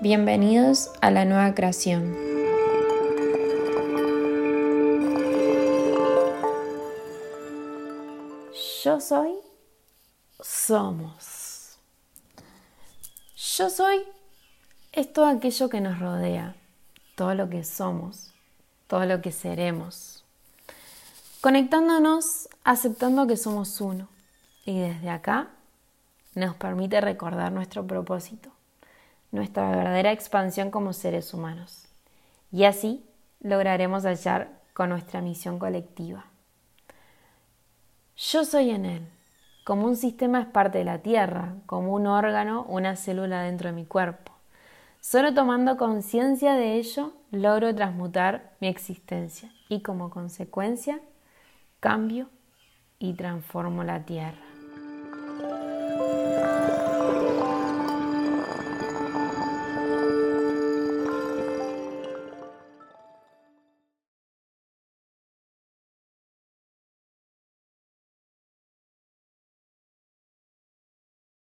Bienvenidos a la nueva creación. Yo soy, somos. Yo soy es todo aquello que nos rodea, todo lo que somos, todo lo que seremos. Conectándonos, aceptando que somos uno y desde acá nos permite recordar nuestro propósito nuestra verdadera expansión como seres humanos. Y así lograremos hallar con nuestra misión colectiva. Yo soy en él. Como un sistema es parte de la Tierra, como un órgano, una célula dentro de mi cuerpo. Solo tomando conciencia de ello logro transmutar mi existencia y como consecuencia cambio y transformo la Tierra.